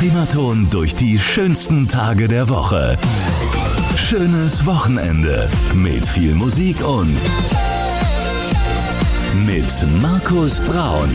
Primaton durch die schönsten Tage der Woche. Schönes Wochenende mit viel Musik und mit Markus Braun.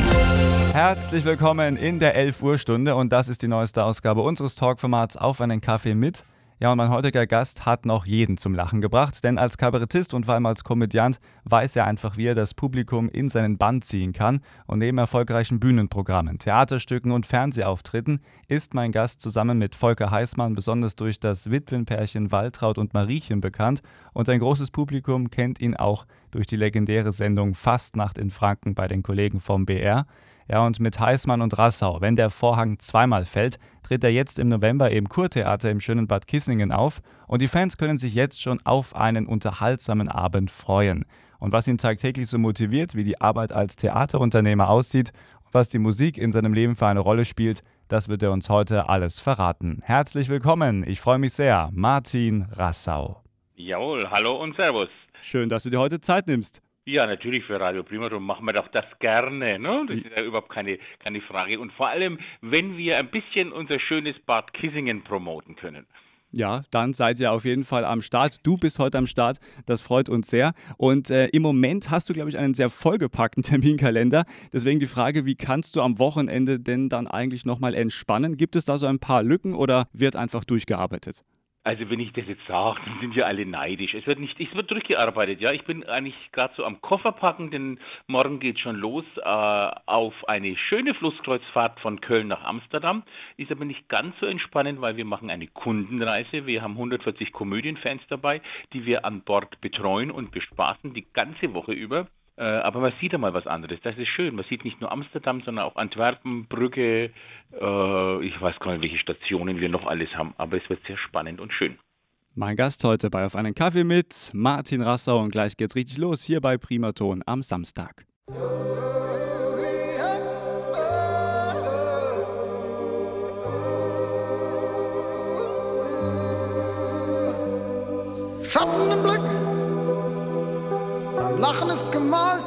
Herzlich willkommen in der 11 Uhr Stunde und das ist die neueste Ausgabe unseres Talkformats Auf einen Kaffee mit. Ja, und mein heutiger Gast hat noch jeden zum Lachen gebracht, denn als Kabarettist und vor allem als Komödiant weiß er einfach, wie er das Publikum in seinen Bann ziehen kann. Und neben erfolgreichen Bühnenprogrammen, Theaterstücken und Fernsehauftritten ist mein Gast zusammen mit Volker Heißmann besonders durch das Witwenpärchen Waltraud und Mariechen bekannt. Und ein großes Publikum kennt ihn auch durch die legendäre Sendung Fastnacht in Franken bei den Kollegen vom BR. Ja, und mit Heißmann und Rassau, wenn der Vorhang zweimal fällt, tritt er jetzt im November im Kurtheater im schönen Bad Kissingen auf und die Fans können sich jetzt schon auf einen unterhaltsamen Abend freuen. Und was ihn tagtäglich so motiviert, wie die Arbeit als Theaterunternehmer aussieht und was die Musik in seinem Leben für eine Rolle spielt, das wird er uns heute alles verraten. Herzlich willkommen, ich freue mich sehr, Martin Rassau. Jawohl, hallo und Servus. Schön, dass du dir heute Zeit nimmst. Ja, natürlich für Radio Prima, darum machen wir doch das gerne. Ne? Das ist ja überhaupt keine, keine Frage. Und vor allem, wenn wir ein bisschen unser schönes Bad Kissingen promoten können. Ja, dann seid ihr auf jeden Fall am Start. Du bist heute am Start. Das freut uns sehr. Und äh, im Moment hast du, glaube ich, einen sehr vollgepackten Terminkalender. Deswegen die Frage, wie kannst du am Wochenende denn dann eigentlich nochmal entspannen? Gibt es da so ein paar Lücken oder wird einfach durchgearbeitet? Also wenn ich das jetzt sage, dann sind ja alle neidisch. Es wird nicht, es wird durchgearbeitet, ja. Ich bin eigentlich gerade so am Kofferpacken, denn morgen geht schon los äh, auf eine schöne Flusskreuzfahrt von Köln nach Amsterdam. Ist aber nicht ganz so entspannend, weil wir machen eine Kundenreise. Wir haben 140 Komödienfans dabei, die wir an Bord betreuen und bespaßen die ganze Woche über. Äh, aber man sieht einmal was anderes. Das ist schön. Man sieht nicht nur Amsterdam, sondern auch Antwerpen, Brügge. Äh, ich weiß gar nicht, welche Stationen wir noch alles haben. Aber es wird sehr spannend und schön. Mein Gast heute bei Auf einen Kaffee mit Martin Rassau. Und gleich geht's richtig los hier bei Primaton am Samstag. Schatten im Blick Lachen ist gemalt.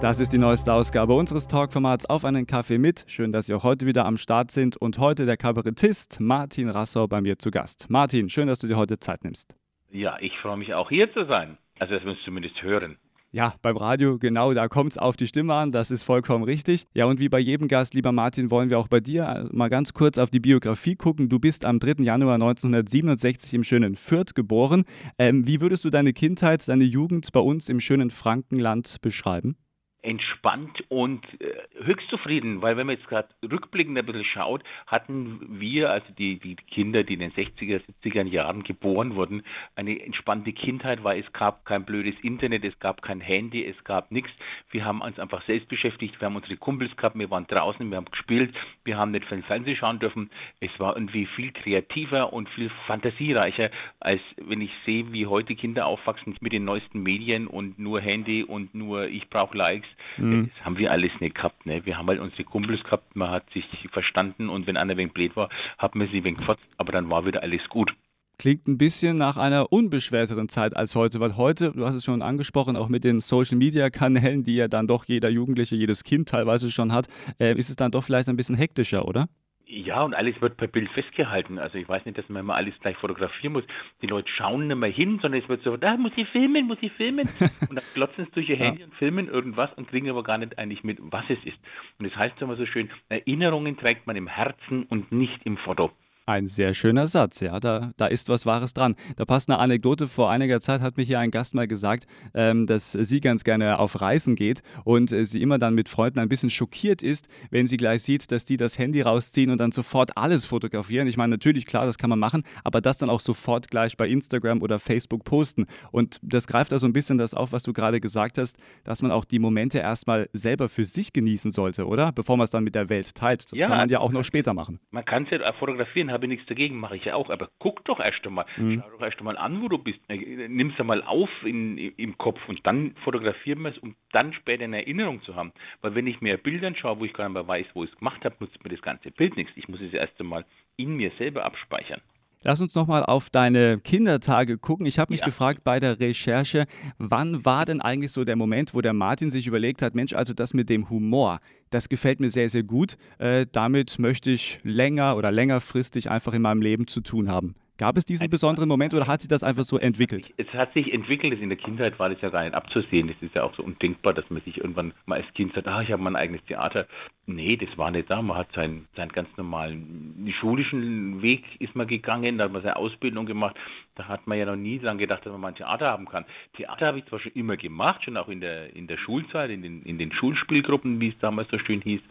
Das ist die neueste Ausgabe unseres Talkformats Auf einen Kaffee mit. Schön, dass Sie auch heute wieder am Start sind und heute der Kabarettist Martin Rassau bei mir zu Gast. Martin, schön, dass du dir heute Zeit nimmst. Ja, ich freue mich auch hier zu sein. Also, dass wir uns zumindest hören. Ja, beim Radio, genau, da kommt es auf die Stimme an, das ist vollkommen richtig. Ja, und wie bei jedem Gast, lieber Martin, wollen wir auch bei dir äh, mal ganz kurz auf die Biografie gucken. Du bist am 3. Januar 1967 im schönen Fürth geboren. Ähm, wie würdest du deine Kindheit, deine Jugend bei uns im schönen Frankenland beschreiben? Entspannt und äh, höchst zufrieden, weil wenn man jetzt gerade rückblickend ein bisschen schaut, hatten wir, also die, die Kinder, die in den 60er, 70er Jahren geboren wurden, eine entspannte Kindheit, weil es gab kein blödes Internet, es gab kein Handy, es gab nichts. Wir haben uns einfach selbst beschäftigt, wir haben unsere Kumpels gehabt, wir waren draußen, wir haben gespielt, wir haben nicht für den Fernsehen schauen dürfen. Es war irgendwie viel kreativer und viel fantasiereicher, als wenn ich sehe, wie heute Kinder aufwachsen mit den neuesten Medien und nur Handy und nur ich brauche Likes Mhm. Das haben wir alles nicht gehabt. Ne? Wir haben halt unsere Kumpels gehabt, man hat sich verstanden und wenn einer wegen blöd war, hat man sie wegen gefotzt, aber dann war wieder alles gut. Klingt ein bisschen nach einer unbeschwerteren Zeit als heute, weil heute, du hast es schon angesprochen, auch mit den Social Media Kanälen, die ja dann doch jeder Jugendliche, jedes Kind teilweise schon hat, äh, ist es dann doch vielleicht ein bisschen hektischer, oder? Ja, und alles wird per Bild festgehalten. Also ich weiß nicht, dass man immer alles gleich fotografieren muss. Die Leute schauen nicht mehr hin, sondern es wird so, da muss ich filmen, muss ich filmen. Und dann glotzen sie durch ihr Handy ja. und filmen irgendwas und kriegen aber gar nicht eigentlich mit, was es ist. Und das heißt immer so schön, Erinnerungen trägt man im Herzen und nicht im Foto. Ein sehr schöner Satz, ja, da, da ist was Wahres dran. Da passt eine Anekdote. Vor einiger Zeit hat mir hier ein Gast mal gesagt, ähm, dass sie ganz gerne auf Reisen geht und äh, sie immer dann mit Freunden ein bisschen schockiert ist, wenn sie gleich sieht, dass die das Handy rausziehen und dann sofort alles fotografieren. Ich meine, natürlich, klar, das kann man machen, aber das dann auch sofort gleich bei Instagram oder Facebook posten. Und das greift da so ein bisschen das auf, was du gerade gesagt hast, dass man auch die Momente erstmal selber für sich genießen sollte, oder? Bevor man es dann mit der Welt teilt. Das ja, kann man ja auch noch später machen. Man kann es ja fotografieren habe nichts dagegen, mache ich ja auch. Aber guck doch erst einmal, mhm. schau doch erst einmal an, wo du bist. Nimm es einmal auf in, im Kopf und dann fotografieren wir es, um dann später eine Erinnerung zu haben. Weil wenn ich mir Bilder anschaue, wo ich gar nicht mehr weiß, wo ich es gemacht habe, nutzt mir das ganze Bild nichts. Ich muss es erst einmal in mir selber abspeichern. Lass uns nochmal auf deine Kindertage gucken. Ich habe mich Ja. gefragt bei der Recherche, wann war denn eigentlich so der Moment, wo der Martin sich überlegt hat, Mensch, also das mit dem Humor, das gefällt mir sehr, sehr gut. Äh, damit möchte ich länger oder längerfristig einfach in meinem Leben zu tun haben. Gab es diesen besonderen Moment oder hat sich das einfach so entwickelt? Es hat sich entwickelt, in der Kindheit war das ja gar nicht abzusehen. Das ist ja auch so undenkbar, dass man sich irgendwann mal als Kind sagt, ah, ich habe mein eigenes Theater. Nee, das war nicht da. Man hat seinen, seinen ganz normalen schulischen Weg ist man gegangen, da hat man seine Ausbildung gemacht. Da hat man ja noch nie dran gedacht, dass man mal ein Theater haben kann. Theater habe ich zwar schon immer gemacht, schon auch in der, in der Schulzeit, in den, in den Schulspielgruppen, wie es damals so schön hieß.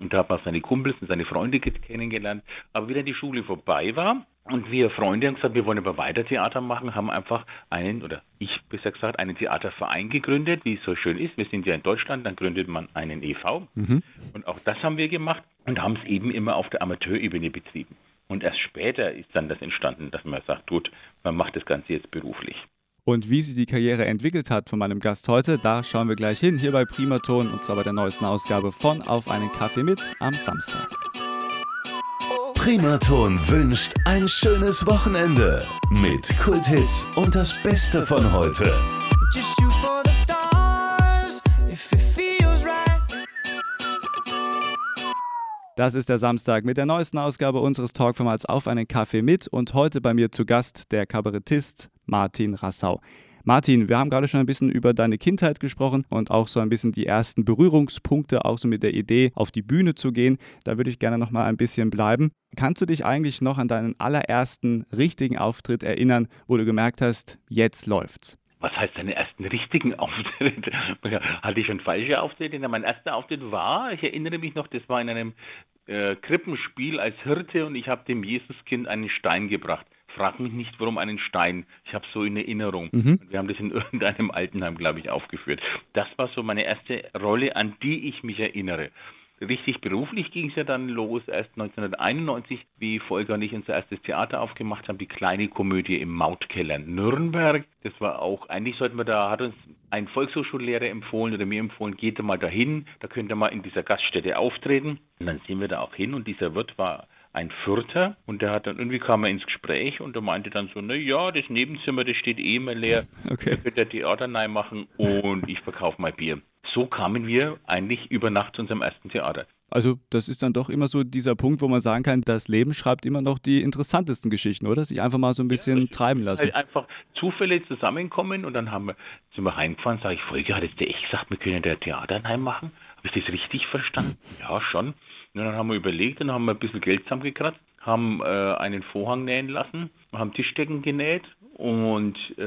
Und da hat man seine Kumpels und seine Freunde kennengelernt. Aber wie dann die Schule vorbei war, und wir Freunde haben gesagt, wir wollen aber weiter Theater machen, haben einfach einen, oder ich besser gesagt, einen Theaterverein gegründet, wie es so schön ist. Wir sind ja in Deutschland, dann gründet man einen e.V. Und auch das haben wir gemacht und haben es eben immer auf der Amateurebene betrieben. Und erst später ist dann das entstanden, dass man sagt, gut, man macht das Ganze jetzt beruflich. Und wie sich die Karriere entwickelt hat von meinem Gast heute, da schauen wir gleich hin, hier bei Primaton und zwar bei der neuesten Ausgabe von Auf einen Kaffee mit am Samstag. Primaton wünscht ein schönes Wochenende mit Kulthits und das Beste von heute. Das ist der Samstag mit der neuesten Ausgabe unseres Talkformats Auf einen Kaffee mit und heute bei mir zu Gast der Kabarettist Martin Rassau. Martin, wir haben gerade schon ein bisschen über deine Kindheit gesprochen und auch so ein bisschen die ersten Berührungspunkte, auch so mit der Idee, auf die Bühne zu gehen. Da würde ich gerne noch mal ein bisschen bleiben. Kannst du dich eigentlich noch an deinen allerersten richtigen Auftritt erinnern, wo du gemerkt hast, jetzt läuft's? Was heißt deinen ersten richtigen Auftritt? Hatte ich schon falsche Auftritte? Mein erster Auftritt war, ich erinnere mich noch, das war in einem äh, Krippenspiel als Hirte und ich habe dem Jesuskind einen Stein gebracht. Frag mich nicht, warum einen Stein. Ich habe so in Erinnerung. Und wir haben das in irgendeinem Altenheim, glaube ich, aufgeführt. Das war so meine erste Rolle, an die ich mich erinnere. Richtig beruflich ging es ja dann los, erst 1991, wie Volker und ich unser erstes Theater aufgemacht haben, die kleine Komödie im Mautkeller Nürnberg. Das war auch, eigentlich sollten wir da, hat uns ein Volkshochschullehrer empfohlen oder mir empfohlen, geht mal dahin, da könnt ihr mal in dieser Gaststätte auftreten. Und dann sind wir da auch hin und dieser Wirt war ein Fürther und der hat dann irgendwie kam er ins Gespräch und er meinte dann so, na ja, das Nebenzimmer, das steht eh immer leer, Okay. da könnt ihr Theater rein machen und ich verkaufe mal Bier. So kamen wir eigentlich über Nacht zu unserem ersten Theater. Also, das ist dann doch immer so dieser Punkt, wo man sagen kann, das Leben schreibt immer noch die interessantesten Geschichten, oder? Sich einfach mal so ein bisschen treiben lassen. Halt einfach Zufälle zusammenkommen und dann haben wir, sind wir heimgefahren, sage ich, Folge, hat jetzt der echt gesagt, wir können der Theater heim machen? Habe ich das richtig verstanden? Ja, schon. Und dann haben wir überlegt und haben wir ein bisschen Geld zusammengekratzt, haben äh, einen Vorhang nähen lassen, haben Tischdecken genäht und äh,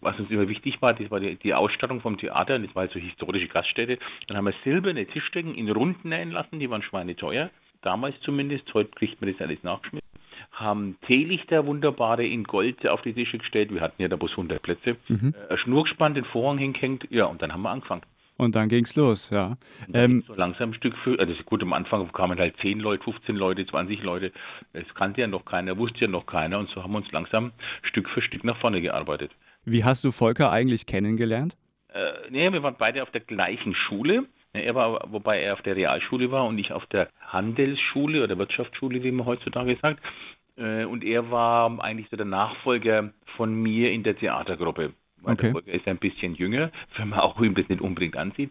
was uns immer wichtig war, das war die, die Ausstattung vom Theater, das war halt so historische Gaststätte. Dann haben wir silberne Tischdecken in Runden nähen lassen, die waren schweineteuer, damals zumindest, heute kriegt man das alles nachgeschmissen haben Teelichter wunderbare in Gold auf die Tische gestellt. Wir hatten ja da bloß 100 Plätze. Äh, ein Schnurgespann, den Vorhang hingehängt. Ja, und dann haben wir angefangen. Und dann ging's los, ja. Ähm, so langsam Stück für, also gut, am Anfang kamen halt 10 Leute, 15 Leute, 20 Leute. Das kannte ja noch keiner, wusste ja noch keiner. Und so haben wir uns langsam Stück für Stück nach vorne gearbeitet. wie hast du Volker eigentlich kennengelernt? Äh, nee, wir waren beide auf der gleichen Schule. Er war, wobei er auf der Realschule war und ich auf der Handelsschule oder Wirtschaftsschule, wie man heutzutage sagt. Äh, Und er war eigentlich so der Nachfolger von mir in der Theatergruppe. Weil Okay. der Volker ist ein bisschen jünger, wenn man auch ihm das nicht unbedingt ansieht.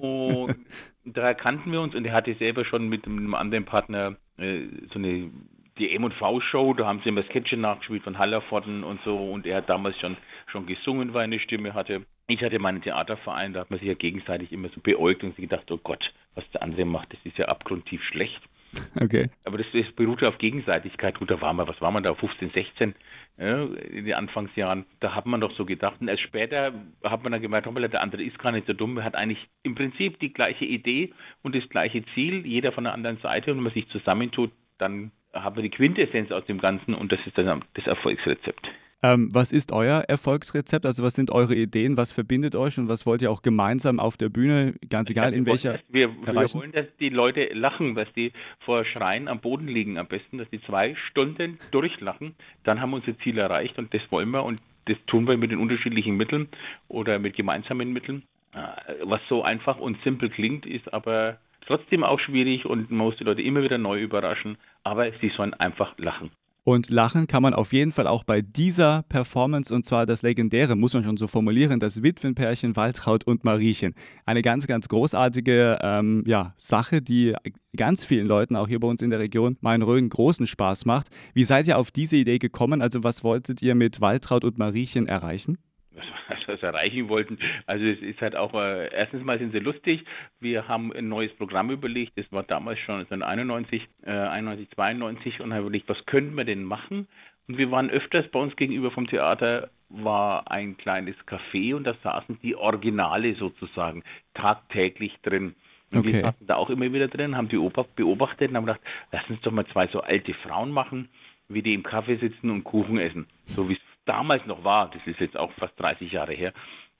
Und da kannten wir uns und er hatte selber schon mit einem anderen Partner äh, so eine die M&V-Show, da haben sie immer Sketche nachgespielt von Hallervorden und so und er hat damals schon, schon gesungen, weil er eine Stimme hatte. Ich hatte meinen Theaterverein, da hat man sich ja gegenseitig immer so beäugt und sich gedacht, oh Gott, was der andere macht, das ist ja abgrundtief schlecht. Okay. Aber das, das beruhte auf Gegenseitigkeit. Gut, da waren wir, was waren wir da, 15, 16 in den Anfangsjahren. Da hat man doch so gedacht. Und erst später hat man dann gemerkt, der andere ist gar nicht so dumm. Hat eigentlich im Prinzip die gleiche Idee und das gleiche Ziel, jeder von der anderen Seite. Und wenn man sich zusammentut, dann haben wir die Quintessenz aus dem Ganzen und das ist dann das Erfolgsrezept. Ähm, was ist euer Erfolgsrezept? Also was sind eure Ideen? Was verbindet euch und was wollt ihr auch gemeinsam auf der Bühne, ganz egal in wir welcher, wir, wir wollen, dass die Leute lachen, dass die vor Schreien am Boden liegen am besten, dass die zwei Stunden durchlachen. Dann haben wir unser Ziel erreicht und das wollen wir und das tun wir mit den unterschiedlichen Mitteln oder mit gemeinsamen Mitteln. Äh, Was so einfach und simpel klingt, ist aber trotzdem auch schwierig und man muss die Leute immer wieder neu überraschen. Aber sie sollen einfach lachen. Und lachen kann man auf jeden Fall auch bei dieser Performance und zwar das legendäre, muss man schon so formulieren, das Witwenpärchen Waltraud und Mariechen. Eine ganz, ganz großartige ähm, ja, Sache, die ganz vielen Leuten auch hier bei uns in der Region Main-Rhön großen Spaß macht. Wie seid ihr auf diese Idee gekommen? Also was wolltet ihr mit Waltraud und Mariechen erreichen? was wir erreichen wollten. Also es ist halt auch, äh, erstens mal sind sie lustig. Wir haben ein neues Programm überlegt, das war damals schon 1991, äh, 91, 92 und haben überlegt, was könnten wir denn machen? Und wir waren öfters bei uns gegenüber vom Theater war ein kleines Café und da saßen die Originale sozusagen tagtäglich drin. Und Okay. wir saßen da auch immer wieder drin, haben die Oper beobachtet und haben gedacht, lass uns doch mal zwei so alte Frauen machen, wie die im Kaffee sitzen und Kuchen essen. So wie es damals noch war, das ist jetzt auch fast 30 Jahre her,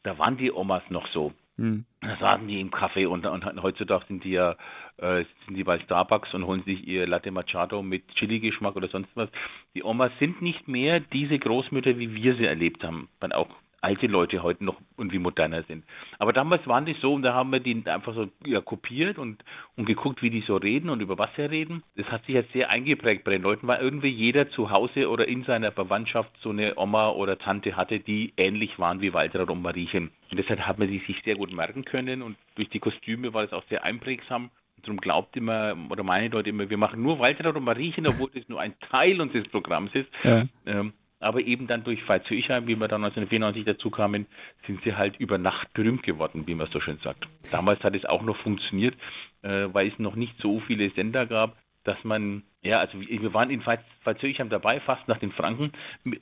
da waren die Omas noch so. Hm. Da saßen die im Kaffee und, und heutzutage sind die ja äh, sind die bei Starbucks und holen sich ihr Latte Macchiato mit Chili-Geschmack oder sonst was. Die Omas sind nicht mehr diese Großmütter, wie wir sie erlebt haben, auch alte Leute heute noch irgendwie moderner sind. Aber damals waren die so und da haben wir die einfach so ja, kopiert und, und geguckt, wie die so reden und über was sie reden. Das hat sich jetzt sehr eingeprägt bei den Leuten, weil irgendwie jeder zu Hause oder in seiner Verwandtschaft so eine Oma oder Tante hatte, die ähnlich waren wie Walter und Mariechen. Und deshalb hat man die sich sehr gut merken können und durch die Kostüme war das auch sehr einprägsam. Und darum glaubt immer, oder meine Leute immer, wir machen nur Walter und Mariechen, obwohl das nur ein Teil unseres Programms ist. Ja. Ähm, aber eben dann durch Zürcher, wie wir dann 1994 dazu kamen, sind sie halt über Nacht berühmt geworden, wie man so schön sagt. Damals hat es auch noch funktioniert, äh, weil es noch nicht so viele Sender gab, dass man, ja, also wir waren in Zürcher dabei, fast nach den Franken,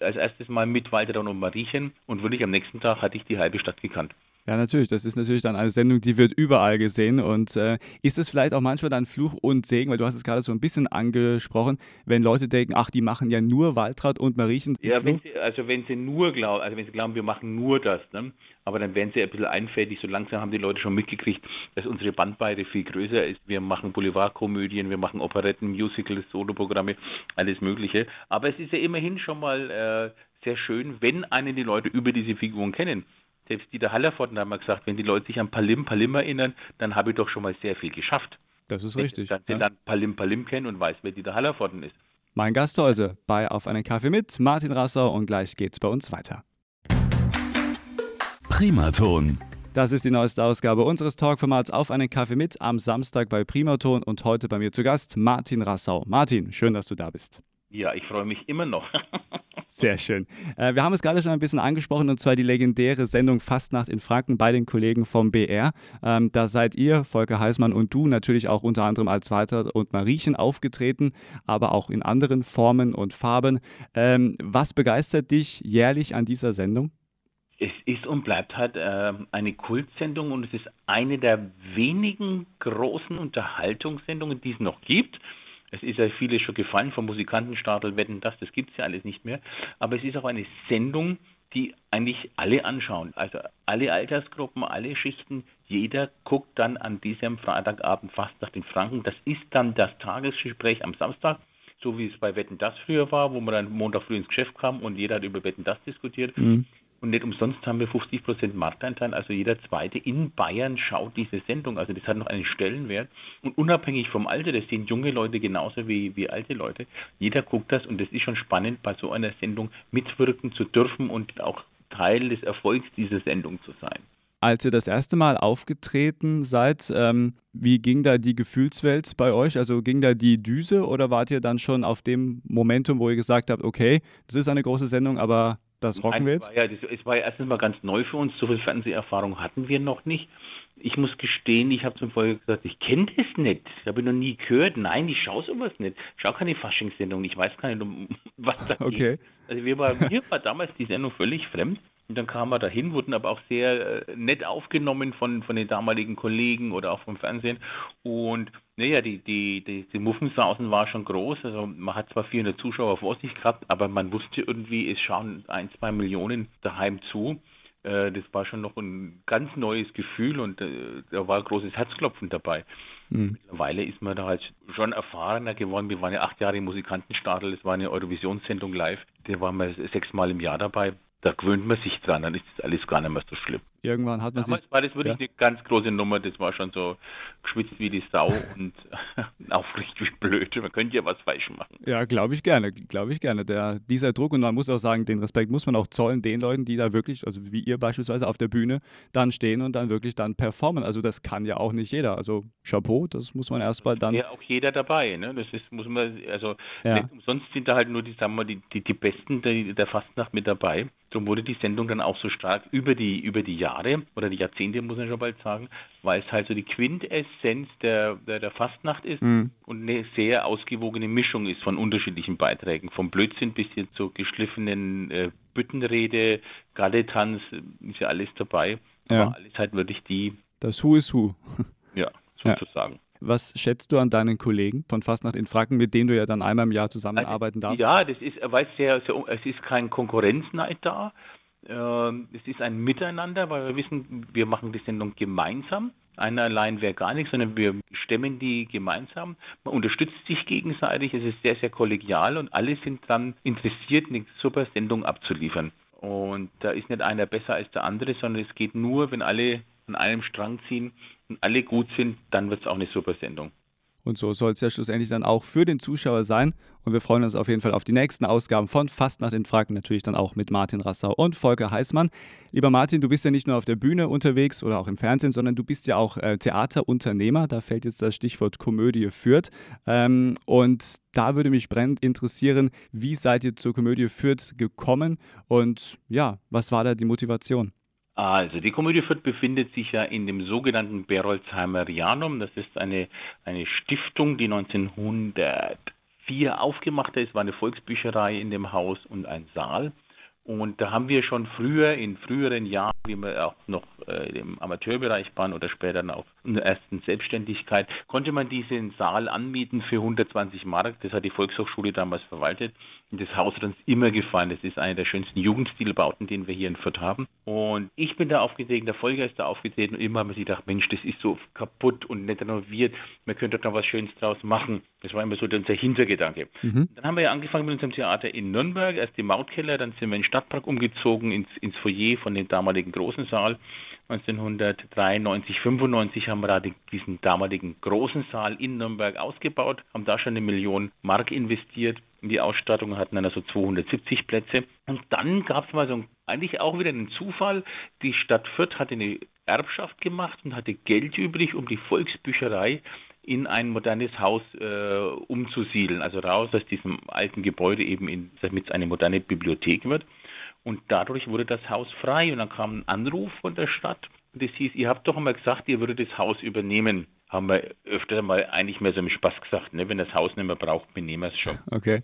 als erstes Mal mit Walter und Mariechen und wirklich am nächsten Tag hatte ich die halbe Stadt gekannt. Ja, natürlich. Das ist natürlich dann eine Sendung, die wird überall gesehen. Und äh, ist es vielleicht auch manchmal dann Fluch und Segen, weil du hast es gerade so ein bisschen angesprochen, wenn Leute denken, ach, die machen ja nur Waltraud und Mariechen. Ja, wenn sie, also wenn sie nur glauben, also wenn sie glauben, wir machen nur das, ne? aber dann werden sie ein bisschen einfältig. So langsam haben die Leute schon mitgekriegt, dass unsere Bandbreite viel größer ist. Wir machen Boulevardkomödien, wir machen Operetten, Musicals, Soloprogramme, alles Mögliche. Aber es ist ja immerhin schon mal äh, sehr schön, wenn einen die Leute über diese Figuren kennen. Selbst Dieter Hallervorden hat mal gesagt, wenn die Leute sich an Palim Palim erinnern, dann habe ich doch schon mal sehr viel geschafft. Das ist Wenn richtig. sie dann, Ja. dann Palim Palim kennen und weiß, wer Dieter Hallervorden ist. Mein Gast heute bei Auf einen Kaffee mit Martin Rassau und gleich geht's bei uns weiter. Primaton. Das ist die neueste Ausgabe unseres Talkformats Auf einen Kaffee mit am Samstag bei Primaton und heute bei mir zu Gast Martin Rassau. Martin, schön, dass du da bist. Ja, ich freue mich immer noch. Sehr schön. Äh, wir haben es gerade schon ein bisschen angesprochen und zwar die legendäre Sendung Fastnacht in Franken bei den Kollegen vom BR. Ähm, da seid ihr, Volker Heißmann und du, natürlich auch unter anderem als Walter und Mariechen aufgetreten, aber auch in anderen Formen und Farben. Ähm, was begeistert dich jährlich an dieser Sendung? Es ist und bleibt halt äh, eine Kultsendung und es ist eine der wenigen großen Unterhaltungssendungen, die es noch gibt. Es ist ja vieles schon gefallen vom Musikantenstadel, Wetten, das, das gibt es ja alles nicht mehr. Aber es ist auch eine Sendung, die eigentlich alle anschauen. Also alle Altersgruppen, alle Schichten, jeder guckt dann an diesem Freitagabend fast nach den Franken. Das ist dann das Tagesgespräch am Samstag, so wie es bei Wetten, das früher war, wo man dann Montag früh ins Geschäft kam und jeder hat über Wetten, das diskutiert. Und nicht umsonst haben wir 50% Marktanteil, also jeder Zweite in Bayern schaut diese Sendung. Also das hat noch einen Stellenwert. Und unabhängig vom Alter, das sehen junge Leute genauso wie, wie alte Leute. Jeder guckt das und das ist schon spannend, bei so einer Sendung mitwirken zu dürfen und auch Teil des Erfolgs dieser Sendung zu sein. Als ihr das erste Mal aufgetreten seid, ähm, wie ging da die Gefühlswelt bei euch? Also ging da die Düse oder wart ihr dann schon auf dem Momentum, wo ihr gesagt habt, okay, das ist eine große Sendung, aber das rocken wir jetzt? Es war ja, das, es war ja erstens mal ganz neu für uns, so viel Fernseherfahrung hatten wir noch nicht. Ich muss gestehen, ich habe zum Vorher gesagt, ich kenne das nicht. Ich habe noch nie gehört. Nein, ich schaue sowas nicht. Ich schaue keine Faschingssendung. Ich weiß gar nicht, um was da geht. Okay. Also wir war, mir war damals die Sendung völlig fremd. Und dann kamen wir dahin, wurden aber auch sehr äh, nett aufgenommen von, von den damaligen Kollegen oder auch vom Fernsehen. Und naja, die, die, die, die Muffensausen war schon groß. Also man hat zwar 400 Zuschauer vor sich gehabt, aber man wusste irgendwie, es schauen ein, zwei Millionen daheim zu. Äh, das war schon noch ein ganz neues Gefühl und äh, da war großes Herzklopfen dabei. Mhm. Mittlerweile ist man da halt schon erfahrener geworden. Wir waren ja acht Jahre im Musikantenstadel, das war eine Eurovisionssendung live. Da waren wir sechsmal im Jahr dabei. Da gewöhnt man sich dran, dann ist das alles gar nicht mehr so schlimm. Irgendwann hat man Damals sich. war das wirklich ja. eine ganz große Nummer. Das war schon so geschwitzt wie die Sau und aufrichtig wie blöd. Man könnte ja was falsch machen. Ja, glaube ich gerne, glaube ich gerne. Der, dieser Druck und man muss auch sagen, den Respekt muss man auch zollen den Leuten, die da wirklich, also wie ihr beispielsweise auf der Bühne dann stehen und dann wirklich dann performen. Also das kann ja auch nicht jeder. Also Chapeau, das muss man erstmal dann. Ja, auch jeder dabei. Ne? Das ist, muss man, also Ja. nicht umsonst sind da halt nur die, sagen wir, die, die, die Besten der, der Fastnacht mit dabei. Darum wurde die Sendung dann auch so stark über die, über die Jahre oder die Jahrzehnte, muss man schon bald sagen, weil es halt so die Quintessenz der, der, der Fastnacht ist Mhm. und eine sehr ausgewogene Mischung ist von unterschiedlichen Beiträgen. Vom Blödsinn bis hin zur geschliffenen äh, Büttenrede, Galletanz, ist ja alles dabei. Ja. Aber alles halt wirklich die, Das Who is Who. ja, Ja. sozusagen. Was schätzt du an deinen Kollegen von Fastnacht in Franken, mit denen du ja dann einmal im Jahr zusammenarbeiten darfst? Ja, das ist, weil es sehr, sehr, es ist kein Konkurrenzneid da. Ähm, Es ist ein Miteinander, weil wir wissen, wir machen die Sendung gemeinsam. Einer allein wäre gar nichts, sondern wir stemmen die gemeinsam. Man unterstützt sich gegenseitig. Es ist sehr, sehr kollegial und alle sind dann interessiert, eine super Sendung abzuliefern. Und da ist nicht einer besser als der andere, sondern es geht nur, wenn alle an einem Strang ziehen und alle gut sind, dann wird es auch eine super Sendung. Und so soll es ja schlussendlich dann auch für den Zuschauer sein. Und wir freuen uns auf jeden Fall auf die nächsten Ausgaben von Fastnacht in Franken, natürlich dann auch mit Martin Rassau und Volker Heißmann. Lieber Martin, du bist ja nicht nur auf der Bühne unterwegs oder auch im Fernsehen, sondern du bist ja auch äh, Theaterunternehmer. Da fällt jetzt das Stichwort Komödie Fürth. Ähm, und da würde mich brennend interessieren, wie seid ihr zur Komödie Fürth gekommen und ja, was war da die Motivation? Also, die Komödie Fürth befindet sich ja in dem sogenannten Berolzheimerianum. Das ist eine, eine Stiftung, die 1904 aufgemacht ist, war eine Volksbücherei in dem Haus und ein Saal. Und da haben wir schon früher, in früheren Jahren, wie wir auch noch äh, im Amateurbereich waren oder später der ersten Selbstständigkeit, konnte man diesen Saal anmieten für 120 Mark. Das hat die Volkshochschule damals verwaltet. Und das Haus hat uns immer gefallen. Das ist einer der schönsten Jugendstilbauten, den wir hier in Fürth haben. Und ich bin da aufgetreten, der Volker ist da aufgetreten und immer haben wir gedacht, Mensch, das ist so kaputt und nicht renoviert. Man könnte doch noch was Schönes draus machen. Das war immer so unser Hintergedanke. Mhm. Dann haben wir ja angefangen mit unserem Theater in Nürnberg, erst im Mautkeller, dann sind wir in den Stadtpark umgezogen, ins, ins Foyer von dem damaligen großen Saal. 1993, 95 haben wir da die, diesen damaligen großen Saal in Nürnberg ausgebaut, haben da schon eine Million Mark investiert in die Ausstattung, hatten dann also 270 Plätze. Und dann gab es mal so ein, eigentlich auch wieder einen Zufall. Die Stadt Fürth hatte eine Erbschaft gemacht und hatte Geld übrig, um die Volksbücherei in ein modernes Haus äh, umzusiedeln, also raus aus diesem alten Gebäude eben, in, damit es eine moderne Bibliothek wird. Und dadurch wurde das Haus frei und dann kam ein Anruf von der Stadt und es hieß, ihr habt doch einmal gesagt, ihr würdet das Haus übernehmen. Haben wir öfter mal eigentlich mehr so im Spaß gesagt, ne? wenn das Haus nicht mehr braucht, benehmen wir es schon. Okay.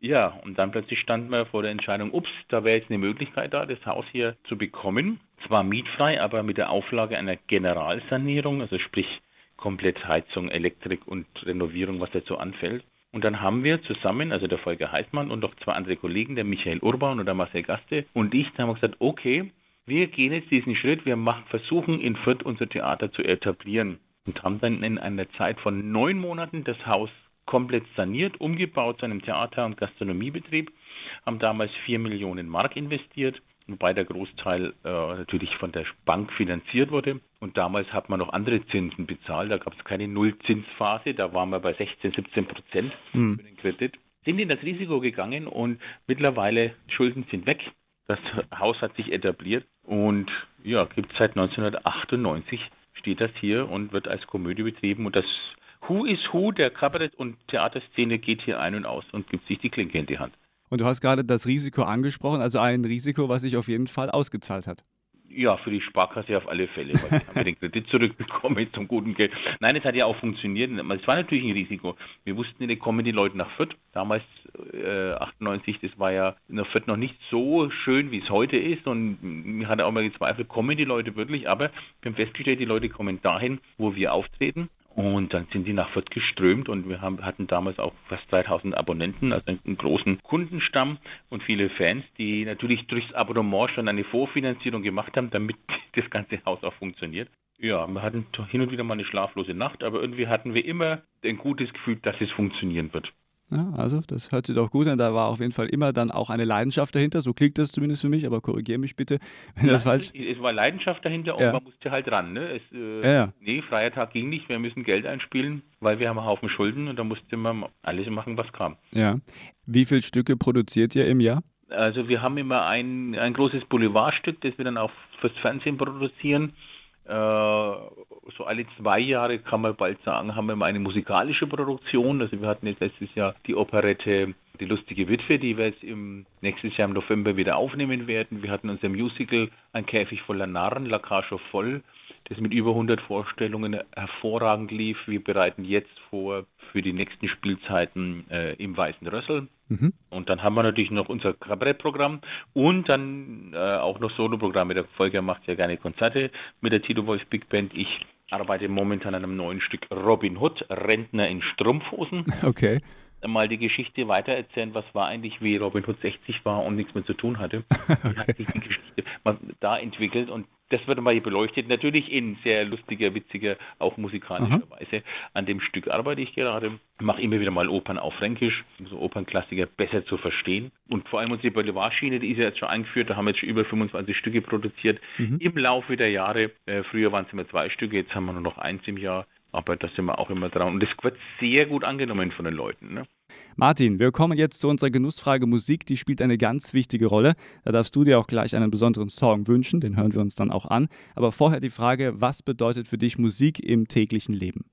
Ja, und dann plötzlich standen wir vor der Entscheidung, ups, da wäre jetzt eine Möglichkeit da, das Haus hier zu bekommen. Zwar mietfrei, aber mit der Auflage einer Generalsanierung, also sprich komplett Heizung, Elektrik und Renovierung, was dazu anfällt. Und dann haben wir zusammen, also der Volker Heißmann und noch zwei andere Kollegen, der Michael Urban und der Marcel Gaste und ich, haben wir gesagt, okay, wir gehen jetzt diesen Schritt, wir machen, versuchen in Fürth unser Theater zu etablieren. Und haben dann in einer Zeit von neun Monaten das Haus komplett saniert, umgebaut zu einem Theater- und Gastronomiebetrieb, haben damals vier Millionen Mark investiert, wobei der Großteil äh, natürlich von der Bank finanziert wurde. Und damals hat man noch andere Zinsen bezahlt, da gab es keine Nullzinsphase, da waren wir bei 16, 17 Prozent Hm. für den Kredit. Sind in das Risiko gegangen und mittlerweile Schulden sind weg. Das Haus hat sich etabliert und ja, gibt seit 1998 steht das hier und wird als Komödie betrieben und das Who is Who der Kabarett- und Theaterszene geht hier ein und aus und gibt sich die Klinke in die Hand. Und du hast gerade das Risiko angesprochen, also ein Risiko, was sich auf jeden Fall ausgezahlt hat. Ja, für die Sparkasse auf alle Fälle, weil die haben den Kredit zurückbekommen zum guten Geld. Nein, es hat ja auch funktioniert. Es war natürlich ein Risiko. Wir wussten nicht, kommen die Leute nach Fürth. Damals, äh, 98, das war ja in Fürth noch nicht so schön, wie es heute ist. Und mir hatte auch mal gezweifelt, kommen die Leute wirklich? Aber wir haben festgestellt, die Leute kommen dahin, wo wir auftreten. Und dann sind die nach Fürth geströmt und wir haben, hatten damals auch fast 3000 Abonnenten, also einen großen Kundenstamm und viele Fans, die natürlich durchs Abonnement schon eine Vorfinanzierung gemacht haben, damit das ganze Haus auch funktioniert. Ja, wir hatten hin und wieder mal eine schlaflose Nacht, aber irgendwie hatten wir immer ein gutes Gefühl, dass es funktionieren wird. Ja, also, das hört sich doch gut an. Da war auf jeden Fall immer dann auch eine Leidenschaft dahinter. So klingt das zumindest für mich, aber korrigiere mich bitte, wenn das falsch Es war Leidenschaft dahinter und Ja. man musste halt ran. Ne? Es, äh, Ja, ja. Nee, freier Tag ging nicht. Wir müssen Geld einspielen, weil wir haben einen Haufen Schulden und da musste man alles machen, was kam. Ja. Wie viele Stücke produziert ihr im Jahr? Also wir haben immer ein, ein großes Boulevardstück, das wir dann auch fürs Fernsehen produzieren. Äh, so alle zwei Jahre kann man bald sagen, haben wir mal eine musikalische Produktion. Also wir hatten jetzt letztes Jahr die Operette Die lustige Witwe, die wir jetzt im nächstes Jahr im November wieder aufnehmen werden. Wir hatten unser Musical Ein Käfig voller Narren, La Cage aux Folles, das mit über 100 Vorstellungen hervorragend lief. Wir bereiten jetzt vor für die nächsten Spielzeiten äh, im Weißen Rössel. Mhm. Und dann haben wir natürlich noch unser Kabarettprogramm und dann äh, auch noch Soloprogramme. Der Volker macht ja gerne Konzerte mit der Tito Wolf Big Band. Ich arbeite momentan an einem neuen Stück Robin Hood, Rentner in Strumpfhosen. Okay. Mal die Geschichte weitererzählen, was war eigentlich, wie Robin Hood 60 war und nichts mehr zu tun hatte. Wie hat sich die Geschichte da entwickelt und das wird mal hier beleuchtet. Natürlich in sehr lustiger, witziger, auch musikalischer Weise. An dem Stück arbeite ich gerade. Mache immer wieder mal Opern auf Fränkisch, um so Opernklassiker besser zu verstehen. Und vor allem unsere Bolivarschiene, die ist ja jetzt schon eingeführt. Da haben wir jetzt schon über 25 Stücke produziert im Laufe der Jahre. Äh, früher waren es immer zwei Stücke, jetzt haben wir nur noch eins im Jahr. Aber da sind wir auch immer dran. Und das wird sehr gut angenommen von den Leuten. Ne? Martin, wir kommen jetzt zu unserer Genussfrage Musik. Die spielt eine ganz wichtige Rolle. Da darfst du dir auch gleich einen besonderen Song wünschen. Den hören wir uns dann auch an. Aber vorher die Frage, was bedeutet für dich Musik im täglichen Leben?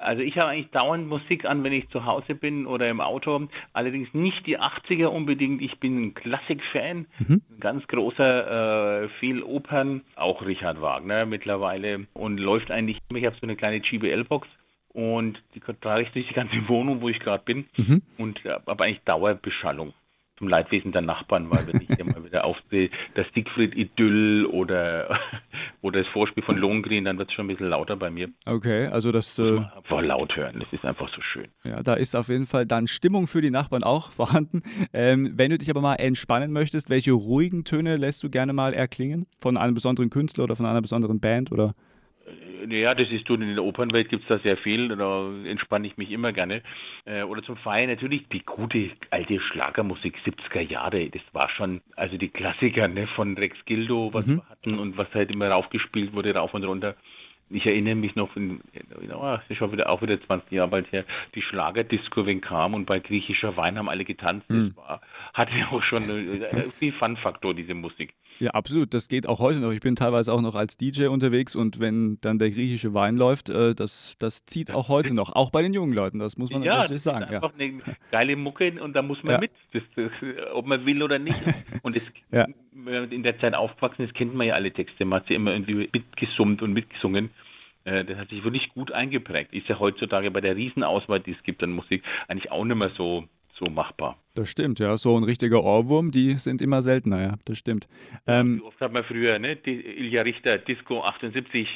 Also ich habe eigentlich dauernd Musik an, wenn ich zu Hause bin oder im Auto. Allerdings nicht die 80er unbedingt. Ich bin ein Klassik-Fan, ein ganz großer, äh, viel Opern, auch Richard Wagner mittlerweile und läuft eigentlich. Ich habe so eine kleine GBL-Box und die trage ich durch die ganze Wohnung, wo ich gerade bin Mhm. und äh, habe eigentlich Dauerbeschallung. Zum Leidwesen der Nachbarn, weil wenn ich hier mal wieder auf die, das Siegfried-Idyll oder, oder das Vorspiel von Lohengrin, dann wird es schon ein bisschen lauter bei mir. Okay, also das, äh, Einfach laut hören, das ist einfach so schön. ja, da ist auf jeden Fall dann Stimmung für die Nachbarn auch vorhanden. Ähm, wenn du dich aber mal entspannen möchtest, welche ruhigen Töne lässt du gerne mal erklingen? Von einem besonderen Künstler oder von einer besonderen Band? Oder? Ja, das ist du, in der Opernwelt gibt es da sehr viel, da entspanne ich mich immer gerne. Äh, oder zum Feiern natürlich die gute alte Schlagermusik 70er Jahre, das war schon, also die Klassiker ne, von Rex Gildo, was wir hatten und was halt immer raufgespielt wurde, rauf und runter. Ich erinnere mich noch, in, das ist schon wieder, auch wieder 20 Jahre bald her, die Schlagerdisco, wenn kam und bei griechischer Wein haben alle getanzt. Das war, hatte auch schon äh, viel Fun-Faktor, diese Musik. Ja, absolut. Das geht auch heute noch. Ich bin teilweise auch noch als DJ unterwegs und wenn dann der griechische Wein läuft, äh, das, das zieht auch heute noch. Auch bei den jungen Leuten, das muss man Ja, natürlich das sagen. ist Ja. einfach eine geile Mucke und da muss man Ja. mit, das, das, ob man will oder nicht. Und das, Ja. wenn man in der Zeit aufgewachsen ist, kennt man ja alle Texte. Man hat sie immer irgendwie mitgesummt und mitgesungen. Äh, Das hat sich wirklich gut eingeprägt. Ist ja heutzutage bei der Riesenauswahl, die es gibt an Musik, eigentlich auch nicht mehr so, so machbar. Das stimmt, ja. So ein richtiger Ohrwurm, die sind immer seltener, ja. Das stimmt. Ähm, Wie oft hat man früher, ne? Die Ilja Richter, Disco 78.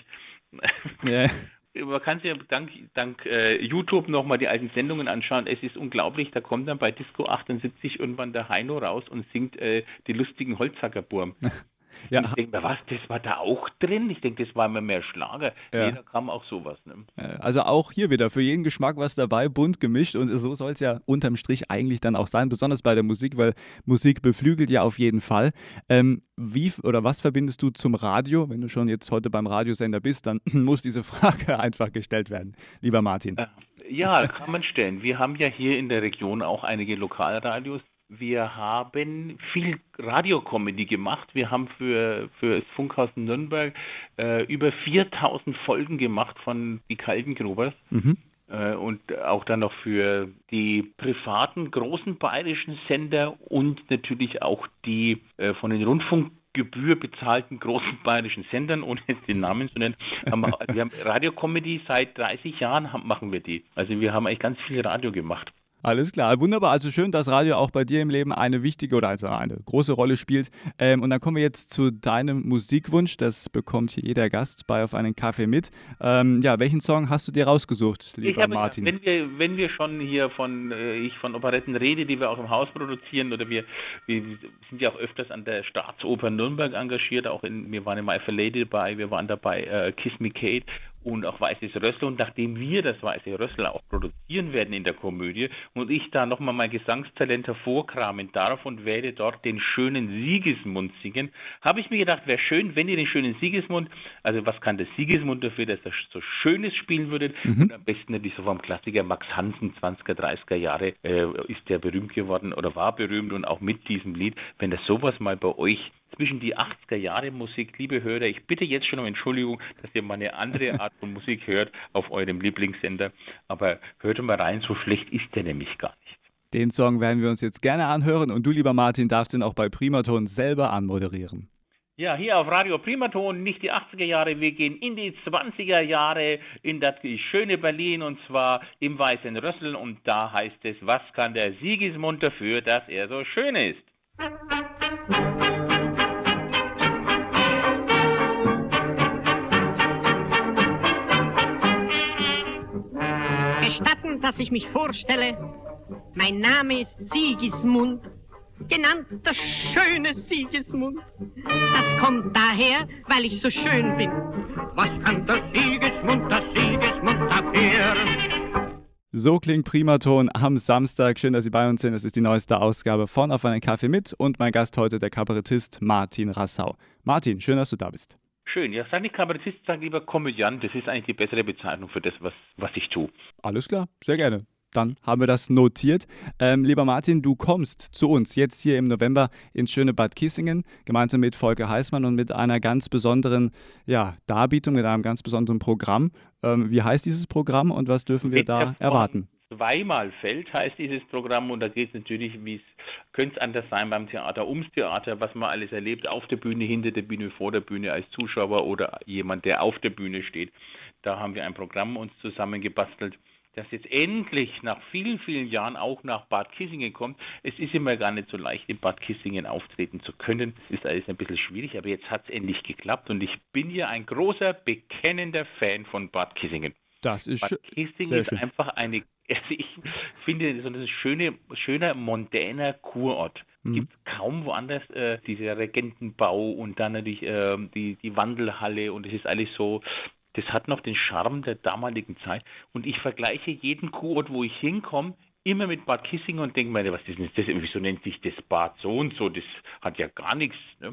ja, Man kann sich dank, dank äh, YouTube nochmal die alten Sendungen anschauen. Es ist unglaublich, da kommt dann bei Disco 78 irgendwann der Heino raus und singt äh, die lustigen Holzhackerburm. ja, Und ich denke mir, was, das war da auch drin? Ich denke, das war immer mehr Schlager. Ja. Da kam auch sowas. Ne? Also auch hier wieder für jeden Geschmack was dabei, bunt gemischt und so soll es ja unterm Strich eigentlich dann auch sein, besonders bei der Musik, weil Musik beflügelt ja auf jeden Fall. Ähm, wie oder was verbindest du zum Radio? Wenn du schon jetzt heute beim Radiosender bist, dann muss diese Frage einfach gestellt werden, lieber Martin. Äh, Ja, kann man stellen. Wir haben ja hier in der Region auch einige Lokalradios. Wir haben viel Radiocomedy gemacht. Wir haben für, für das Funkhaus Nürnberg äh, über 4000 Folgen gemacht von Die Kalten Grubers. Mhm. Äh, und auch dann noch für die privaten großen bayerischen Sender und natürlich auch die äh, von den Rundfunkgebühr bezahlten großen bayerischen Sendern, ohne jetzt den Namen zu nennen. Haben wir, wir haben Radiocomedy seit 30 Jahren haben, machen wir die. Also wir haben eigentlich ganz viel Radio gemacht. Alles klar, wunderbar. Also schön, dass Radio auch bei dir im Leben eine wichtige oder also eine große Rolle spielt. Ähm, und dann kommen wir jetzt zu deinem Musikwunsch. Das bekommt hier jeder Gast bei Auf einen Kaffee mit. Ähm, ja, welchen Song hast du dir rausgesucht, lieber habe, Martin? wenn wir, wenn wir schon hier von, äh, ich von Operetten rede, die wir auch im Haus produzieren, oder wir, wir sind ja auch öfters an der Staatsoper Nürnberg engagiert, auch in, wir waren im My Fair Lady dabei, wir waren dabei, äh, Kiss Me Kate, und auch Weißes Rössel. Und nachdem wir das Weiße Rössel auch produzieren werden in der Komödie und ich da nochmal mein Gesangstalent hervorkramen darf und werde dort den schönen Siegesmund singen, habe ich mir gedacht, wäre schön, wenn ihr den schönen Siegesmund, also was kann der Siegesmund dafür, dass er so Schönes spielen würdet Mhm. und am besten natürlich so vom Klassiker Max Hansen, 20er, 30er Jahre, äh, ist der berühmt geworden oder war berühmt und auch mit diesem Lied, wenn das sowas mal bei euch zwischen die 80er Jahre Musik, liebe Hörer, ich bitte jetzt schon um Entschuldigung, dass ihr mal eine andere Art von Musik hört auf eurem Lieblingssender, aber hört mal rein, so schlecht ist der nämlich gar nicht. Den Song werden wir uns jetzt gerne anhören und du, lieber Martin, darfst ihn auch bei Primaton selber anmoderieren. Ja, hier auf Radio Primaton, nicht die 80er Jahre, wir gehen in die 20er Jahre in das schöne Berlin und zwar im Weißen Rössel und da heißt es, was kann der Sigismund dafür, dass er so schön ist? Gestatten, dass ich mich vorstelle. Mein Name ist Sigismund, genannt der schöne Sigismund. Das kommt daher, weil ich so schön bin. Was kann der Siegesmund, der Siegesmund dafür? So klingt Primaton am Samstag. Schön, dass Sie bei uns sind. Es ist die neueste Ausgabe von Auf einen Kaffee mit und mein Gast heute der Kabarettist Martin Rassau. Martin, schön, dass du da bist. Schön, ja, sag nicht Kabarettist, sag lieber Komödiant, das ist eigentlich die bessere Bezeichnung für das, was, was ich tue. Alles klar, sehr gerne. Dann haben wir das notiert. Ähm, lieber Martin, du kommst zu uns jetzt hier im November ins schöne Bad Kissingen, gemeinsam mit Volker Heißmann und mit einer ganz besonderen ja, Darbietung, mit einem ganz besonderen Programm. Ähm, wie heißt dieses Programm und was dürfen wir da erwarten? Zweimal Feld heißt dieses Programm und da geht es natürlich, wie es könnte anders sein beim Theater, ums Theater, was man alles erlebt, auf der Bühne, hinter der Bühne, vor der Bühne als Zuschauer oder jemand, der auf der Bühne steht. Da haben wir ein Programm uns zusammengebastelt, das jetzt endlich nach vielen, vielen Jahren auch nach Bad Kissingen kommt. Es ist immer gar nicht so leicht, in Bad Kissingen auftreten zu können. Es ist alles ein bisschen schwierig, aber jetzt hat es endlich geklappt und ich bin hier ein großer, bekennender Fan von Bad Kissingen. Das ist sehr ist schön. einfach eine, also ich finde, so ein schöne, schöner, mondäner Kurort. Mhm. Gibt kaum woanders äh, dieser Regentenbau und dann natürlich ähm, die, die Wandelhalle und es ist alles so, das hat noch den Charme der damaligen Zeit. Und ich vergleiche jeden Kurort, wo ich hinkomme, immer mit Bad Kissingen und denke mir, was ist denn das? Wieso nennt sich das Bad so und so? Das hat ja gar nichts. Ne?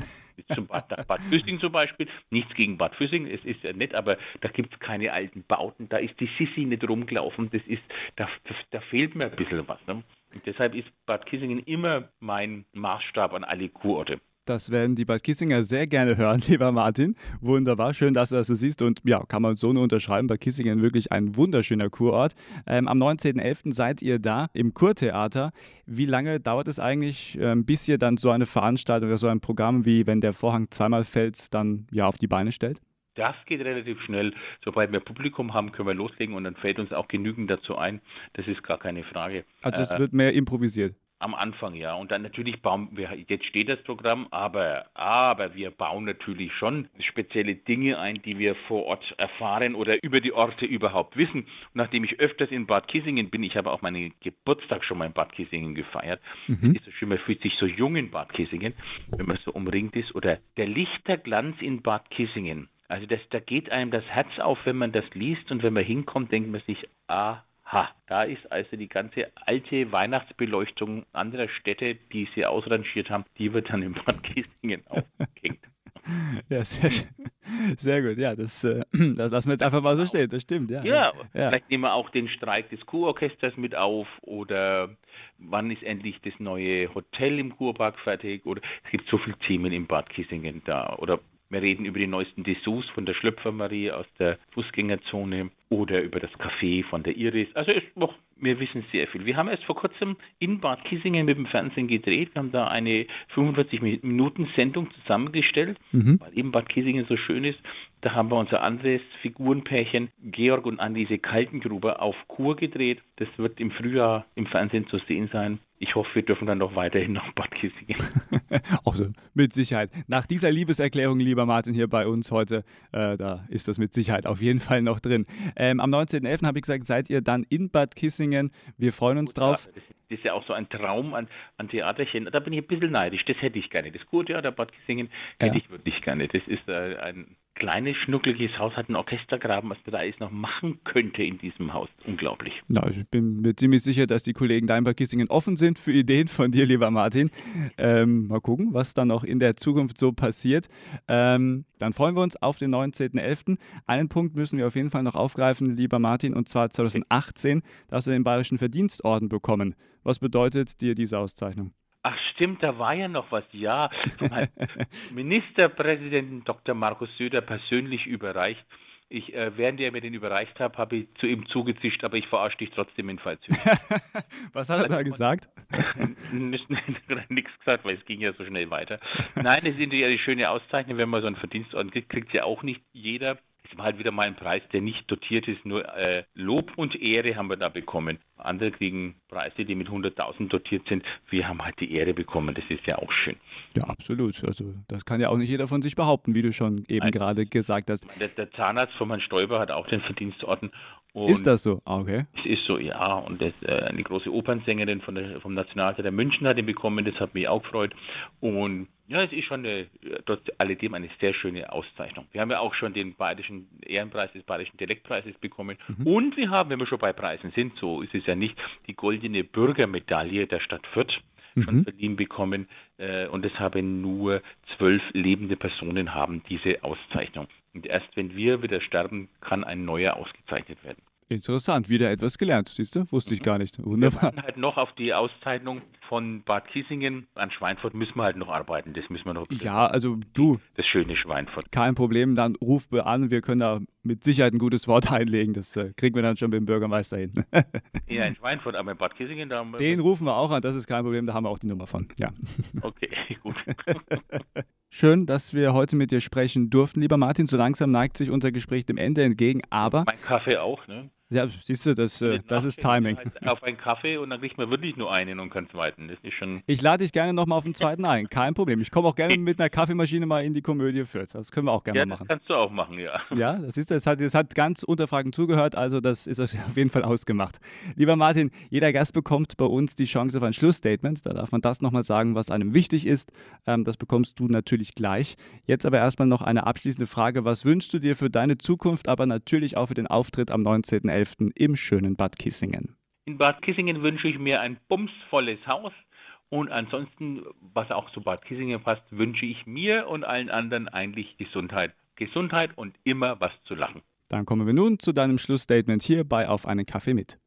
Zum Bad, Bad Füssing zum Beispiel. Nichts gegen Bad Füssing, es ist ja nett, aber da gibt es keine alten Bauten. Da ist die Sissi nicht rumgelaufen. Das ist, da, da, da fehlt mir ein bisschen was. Ne? Deshalb ist Bad Kissingen immer mein Maßstab an alle Kurorte. Das werden die Bad Kissinger sehr gerne hören, lieber Martin. Wunderbar, schön, dass du das so siehst. Und ja, kann man so nur unterschreiben. Bad Kissingen wirklich ein wunderschöner Kurort. Ähm, am 19.11. seid ihr da im Kurtheater. Wie lange dauert es eigentlich, ähm, bis ihr dann so eine Veranstaltung oder so ein Programm wie Wenn der Vorhang zweimal fällt, dann ja auf die Beine stellt? Das geht relativ schnell. Sobald wir Publikum haben, können wir loslegen und dann fällt uns auch genügend dazu ein. Das ist gar keine Frage. Also es Äh, wird mehr improvisiert. Am Anfang, ja. Und dann natürlich bauen wir, jetzt steht das Programm, aber, aber wir bauen natürlich schon spezielle Dinge ein, die wir vor Ort erfahren oder über die Orte überhaupt wissen. Und nachdem ich öfters in Bad Kissingen bin, ich habe auch meinen Geburtstag schon mal in Bad Kissingen gefeiert. Mhm. Es ist so schön, man fühlt sich so jung in Bad Kissingen, wenn man so umringt ist. Oder der Lichterglanz in Bad Kissingen. Also das, da geht einem das Herz auf, wenn man das liest und wenn man hinkommt, denkt man sich, ah, Ha, da ist also die ganze alte Weihnachtsbeleuchtung anderer Städte, die sie ausrangiert haben, die wird dann in Bad Kissingen aufgehängt. Ja, sehr, sehr gut. Ja, das, äh, das lassen wir jetzt einfach mal so stehen. Das stimmt, ja. Ja, ja. vielleicht nehmen wir auch den Streik des Kurorchesters mit auf oder wann ist endlich das neue Hotel im Kurpark fertig oder es gibt so viele Themen in Bad Kissingen da oder wir reden über die neuesten Dessous von der Schlöpfermarie aus der Fußgängerzone oder über das Café von der Iris. Also es, doch, wir wissen sehr viel. Wir haben erst vor kurzem in Bad Kissingen mit dem Fernsehen gedreht. Wir haben da eine 45 Minuten Sendung zusammengestellt, Mhm. weil eben Bad Kissingen so schön ist. Da haben wir unser anderes Figurenpärchen Georg und Anneliese Kaltengruber auf Kur gedreht. Das wird im Frühjahr im Fernsehen zu sehen sein. Ich hoffe, wir dürfen dann noch weiterhin nach Bad Kissingen. Auch so, mit Sicherheit. Nach dieser Liebeserklärung, lieber Martin, hier bei uns heute, äh, da ist das mit Sicherheit auf jeden Fall noch drin. Ähm, am 19.11. habe ich gesagt, seid ihr dann in Bad Kissingen. Wir freuen uns drauf. Ja, das ist ja auch so ein Traum an, an Theaterchen. Da bin ich ein bisschen neidisch. Das hätte ich gerne. Das Kurtheater Bad Kissingen hätte Ja. ich wirklich gerne. Das ist äh, ein, kleines, schnuckliges Haus hat einen Orchestergraben, was man da alles noch machen könnte in diesem Haus. Unglaublich. Ja, ich bin mir ziemlich sicher, dass die Kollegen da in Bad Kissingen offen sind für Ideen von dir, lieber Martin. Ähm, mal gucken, was dann noch in der Zukunft so passiert. Ähm, dann freuen wir uns auf den 19.11. Einen Punkt müssen wir auf jeden Fall noch aufgreifen, lieber Martin, und zwar 2018, da hast du den Bayerischen Verdienstorden bekommen. Was bedeutet dir diese Auszeichnung? Ach stimmt, da war ja noch was. Ja, Ministerpräsidenten Dr. Markus Söder persönlich überreicht. Ich, äh, während er mir den überreicht hat, habe ich zu ihm zugezischt, aber ich verarsche dich trotzdem in Pfalzhüten. Was hat er da gesagt? Nichts gesagt, weil es ging ja so schnell weiter. Nein, es ist natürlich eine schöne Auszeichnung, wenn man so einen Verdienstorden kriegt, kriegt ja auch nicht jeder. Es war halt wieder mal ein Preis, der nicht dotiert ist, nur äh, Lob und Ehre haben wir da bekommen. Andere kriegen Preise, die mit 100.000 dotiert sind. Wir haben halt die Ehre bekommen, das ist ja auch schön. Ja, absolut. Also das kann ja auch nicht jeder von sich behaupten, wie du schon eben Nein. gerade gesagt hast. Der, der Zahnarzt von Herrn Stoiber hat auch den Verdienstorden. Und Ist das so? Ah, okay. Es ist so, ja. Und das, äh, eine große Opernsängerin von der, vom Nationaltheater München hat ihn bekommen, das hat mich auch gefreut. Und ja, es ist schon eine, trotz alledem eine sehr schöne Auszeichnung. Wir haben ja auch schon den bayerischen Ehrenpreis des Bayerischen Dialektpreises bekommen. Und wir haben, wenn wir schon bei Preisen sind, so ist es ja nicht, die goldene Bürgermedaille der Stadt Fürth schon Mhm. verliehen bekommen. Äh, und es haben nur zwölf lebende Personen haben diese Auszeichnung. Und erst wenn wir wieder sterben, kann ein neuer ausgezeichnet werden. Interessant, wieder etwas gelernt, siehst du? Wusste ich gar nicht. Wir Wunderbar. warten halt noch auf die Auszeichnung von Bad Kissingen. An Schweinfurt müssen wir halt noch arbeiten. Das müssen wir noch. Ja, also du, Das schöne Schweinfurt. kein Problem, dann ruf wir an, wir können da mit Sicherheit ein gutes Wort einlegen. Das äh, kriegen wir dann schon mit dem Bürgermeister hin. Ja, in Schweinfurt, aber in Bad Kissingen, da haben wir. Den rufen wir auch an, das ist kein Problem, da haben wir auch die Nummer von. Ja. Okay, gut. Schön, dass wir heute mit dir sprechen durften, lieber Martin. So langsam neigt sich unser Gespräch dem Ende entgegen, aber mein Kaffee auch, ne? Ja, siehst du, das, äh, das ist Timing. Halt auf einen Kaffee und dann kriegt man wirklich nur einen und kann zweiten. Das ist schon. Ich lade dich gerne nochmal auf den zweiten ein, kein Problem. Ich komme auch gerne mit einer Kaffeemaschine mal in die Komödie Fürth. Das können wir auch gerne Ja, mal das machen. kannst du auch machen, ja. Ja, das ist das hat, das hat ganz Unterfragen zugehört, also das ist auf jeden Fall ausgemacht. Lieber Martin, jeder Gast bekommt bei uns die Chance auf ein Schlussstatement. Da darf man das nochmal sagen, was einem wichtig ist. Ähm, das bekommst du natürlich gleich. Jetzt aber erstmal noch eine abschließende Frage. Was wünschst du dir für deine Zukunft, aber natürlich auch für den Auftritt am 19.11. im schönen Bad Kissingen? In Bad Kissingen wünsche ich mir ein bumsvolles Haus. Und ansonsten, was auch zu Bad Kissingen passt, wünsche ich mir und allen anderen eigentlich Gesundheit. Gesundheit und immer was zu lachen. Dann kommen wir nun zu deinem Schlussstatement hier bei Auf einen Kaffee mit.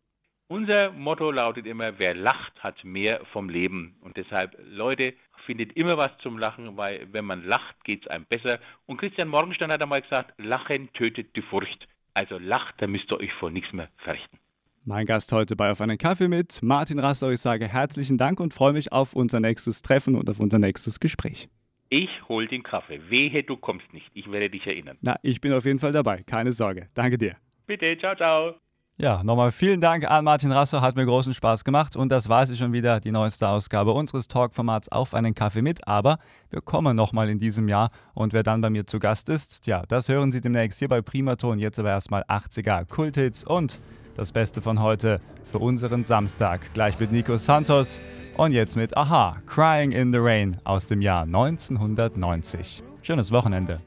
Unser Motto lautet immer, wer lacht, hat mehr vom Leben. Und deshalb, Leute, findet immer was zum Lachen, weil wenn man lacht, geht es einem besser. Und Christian Morgenstern hat einmal gesagt, Lachen tötet die Furcht. Also lacht, dann müsst ihr euch vor nichts mehr fürchten. Mein Gast heute bei Auf einen Kaffee mit Martin Rassau. Ich sage herzlichen Dank und freue mich auf unser nächstes Treffen und auf unser nächstes Gespräch. Ich hol den Kaffee. Wehe, du kommst nicht. Ich werde dich erinnern. Na, ich bin auf jeden Fall dabei. Keine Sorge. Danke dir. Bitte, ciao, ciao. Ja, nochmal vielen Dank an Martin Rassau, hat mir großen Spaß gemacht und das war sie schon wieder, die neueste Ausgabe unseres Talkformats auf einen Kaffee mit, aber wir kommen nochmal in diesem Jahr und wer dann bei mir zu Gast ist, ja, das hören Sie demnächst hier bei Primaton, jetzt aber erstmal 80er Kulthits und das Beste von heute für unseren Samstag, gleich mit Nico Santos und jetzt mit Aha, Crying in the Rain aus dem Jahr 1990. Schönes Wochenende.